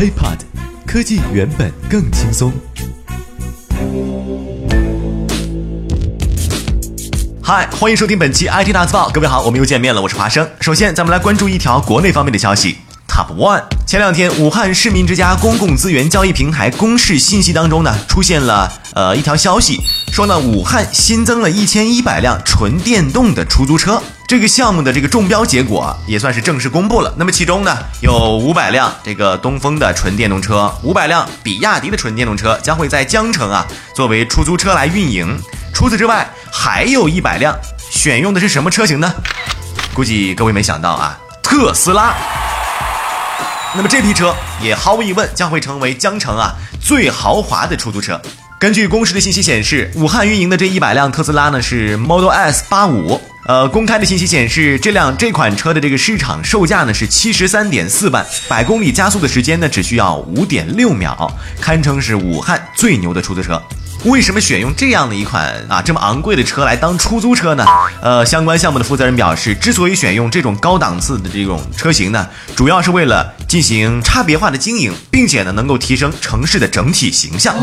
apod 科技原本更轻松。嗨，欢迎收听本期 IT 大字报。各位好，我们又见面了，我是华生。首先，咱们来关注一条国内方面的消息。Top One，前两天，武汉市民之家公共资源交易平台公示信息当中呢，出现了呃一条消息，说呢，武汉新增了一千一百辆纯电动的出租车。这个项目的这个中标结果也算是正式公布了。那么其中呢，有五百辆这个东风的纯电动车，五百辆比亚迪的纯电动车将会在江城啊作为出租车来运营。除此之外，还有一百辆，选用的是什么车型呢？估计各位没想到啊，特斯拉。那么这批车也毫无疑问将会成为江城啊最豪华的出租车。根据公示的信息显示，武汉运营的这一百辆特斯拉呢是 Model S 八五。呃，公开的信息显示，这辆这款车的这个市场售价呢是七十三点四万，百公里加速的时间呢只需要五点六秒，堪称是武汉最牛的出租车。为什么选用这样的一款啊这么昂贵的车来当出租车呢？呃，相关项目的负责人表示，之所以选用这种高档次的这种车型呢，主要是为了进行差别化的经营，并且呢能够提升城市的整体形象。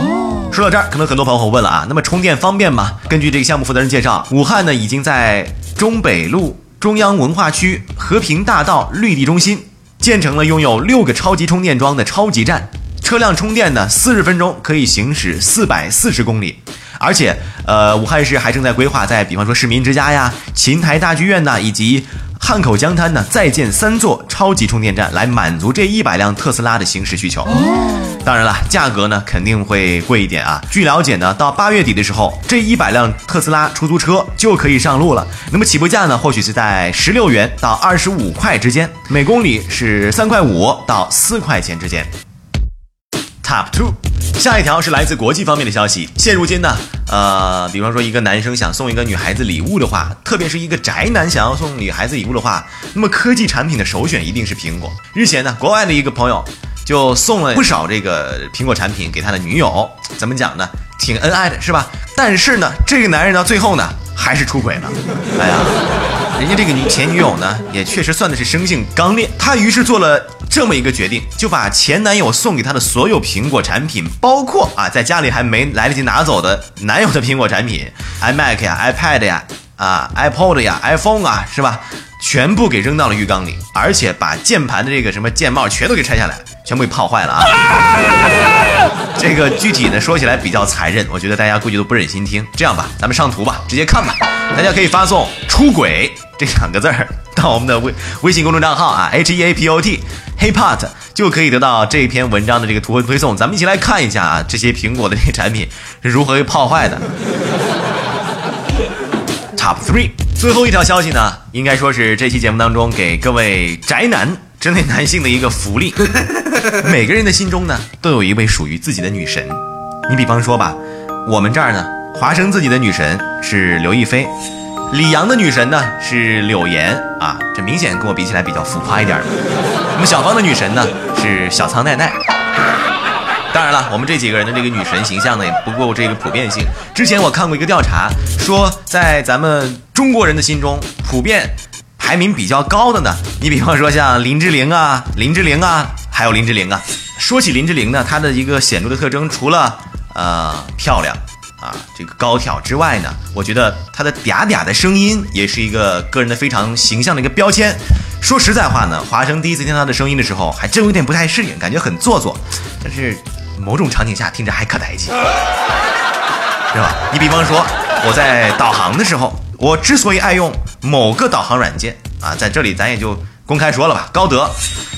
说到这儿，可能很多朋友会问了啊，那么充电方便吗？根据这个项目负责人介绍，武汉呢已经在中北路中央文化区和平大道绿地中心建成了拥有六个超级充电桩的超级站。车辆充电呢，四十分钟可以行驶四百四十公里，而且，呃，武汉市还正在规划在，比方说市民之家呀、琴台大剧院呐，以及汉口江滩呢，再建三座超级充电站，来满足这一百辆特斯拉的行驶需求。当然了，价格呢肯定会贵一点啊。据了解呢，到八月底的时候，这一百辆特斯拉出租车就可以上路了。那么起步价呢，或许是在十六元到二十五块之间，每公里是三块五到四块钱之间。Top two，下一条是来自国际方面的消息。现如今呢，呃，比方说一个男生想送一个女孩子礼物的话，特别是一个宅男想要送女孩子礼物的话，那么科技产品的首选一定是苹果。日前呢，国外的一个朋友就送了不少这个苹果产品给他的女友，怎么讲呢？挺恩爱的是吧？但是呢，这个男人到最后呢，还是出轨了。哎呀，人家这个女前女友呢，也确实算的是生性刚烈，她于是做了。这么一个决定，就把前男友送给她的所有苹果产品，包括啊在家里还没来得及拿走的男友的苹果产品，iMac 呀、iPad 呀、啊 iPod 呀、iPhone 啊，是吧？全部给扔到了浴缸里，而且把键盘的这个什么键帽全都给拆下来，全部给泡坏了啊！这个具体呢说起来比较残忍，我觉得大家估计都不忍心听。这样吧，咱们上图吧，直接看吧。大家可以发送“出轨”这两个字儿到我们的微微信公众账号啊，H E A P O T。HeyPod 就可以得到这篇文章的这个图文推送，咱们一起来看一下啊，这些苹果的这些产品是如何被泡坏的。Top three，最后一条消息呢，应该说是这期节目当中给各位宅男针对男性的一个福利。每个人的心中呢，都有一位属于自己的女神。你比方说吧，我们这儿呢，华生自己的女神是刘亦菲。李阳的女神呢是柳岩啊，这明显跟我比起来比较浮夸一点。那么小芳的女神呢是小仓奈奈。当然了，我们这几个人的这个女神形象呢也不够这个普遍性。之前我看过一个调查，说在咱们中国人的心中，普遍排名比较高的呢，你比方说像林志玲啊、林志玲啊，还有林志玲啊。说起林志玲呢，她的一个显著的特征，除了呃漂亮。啊，这个高挑之外呢，我觉得他的嗲嗲的声音也是一个个人的非常形象的一个标签。说实在话呢，华生第一次听他的声音的时候，还真有点不太适应，感觉很做作。但是某种场景下听着还可带劲，是吧？你比方说我在导航的时候，我之所以爱用某个导航软件啊，在这里咱也就公开说了吧，高德，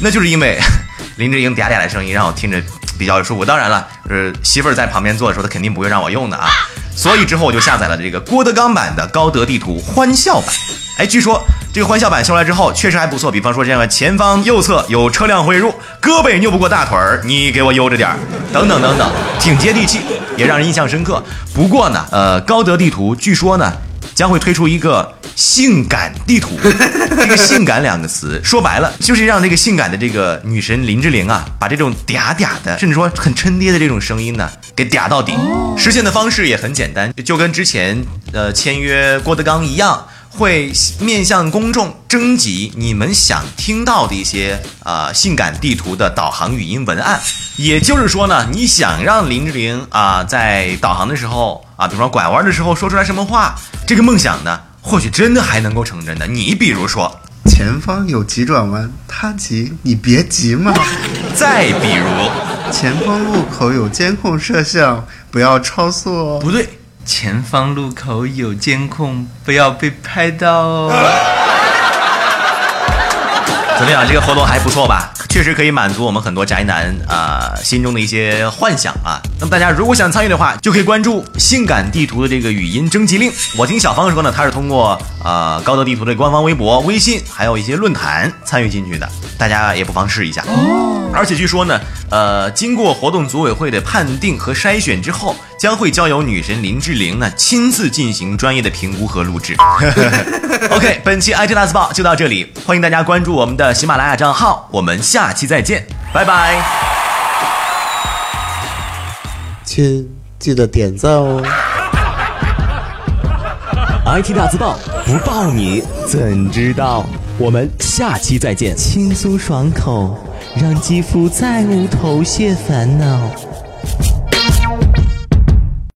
那就是因为 林志颖嗲嗲的声音让我听着。比较舒服，当然了，呃，媳妇儿在旁边坐的时候，她肯定不会让我用的啊。所以之后我就下载了这个郭德纲版的高德地图欢笑版。哎，据说这个欢笑版修来之后确实还不错。比方说这样的前方右侧有车辆汇入，胳膊扭不过大腿儿，你给我悠着点儿，等等等等，挺接地气，也让人印象深刻。不过呢，呃，高德地图据说呢。将会推出一个性感地图，这个“性感”两个词说白了就是让这个性感的这个女神林志玲啊，把这种嗲嗲的，甚至说很抻爹的这种声音呢，给嗲到底。实现的方式也很简单，就跟之前呃签约郭德纲一样，会面向公众征集你们想听到的一些呃性感地图的导航语音文案。也就是说呢，你想让林志玲啊在导航的时候啊，比如说拐弯的时候说出来什么话，这个梦想呢，或许真的还能够成真的。你比如说，前方有急转弯，他急你别急嘛。再比如，前方路口有监控摄像，不要超速哦。不对，前方路口有监控，不要被拍到哦。怎么样？这个活动还不错吧？确实可以满足我们很多宅男啊、心中的一些幻想啊。那么大家如果想参与的话，就可以关注性感地图的这个语音征集令。我听小芳说呢，她是通过呃高德地图的官方微博、微信，还有一些论坛参与进去的，大家也不妨试一下。哦而且据说呢，呃，经过活动组委会的判定和筛选之后，将会交由女神林志玲呢亲自进行专业的评估和录制。OK，本期 IT 大字报就到这里，欢迎大家关注我们的喜马拉雅账号，我们下期再见，拜拜。亲，记得点赞哦。IT 大字报不报你怎知道？我们下期再见。轻松爽口，让肌肤再无头屑烦恼。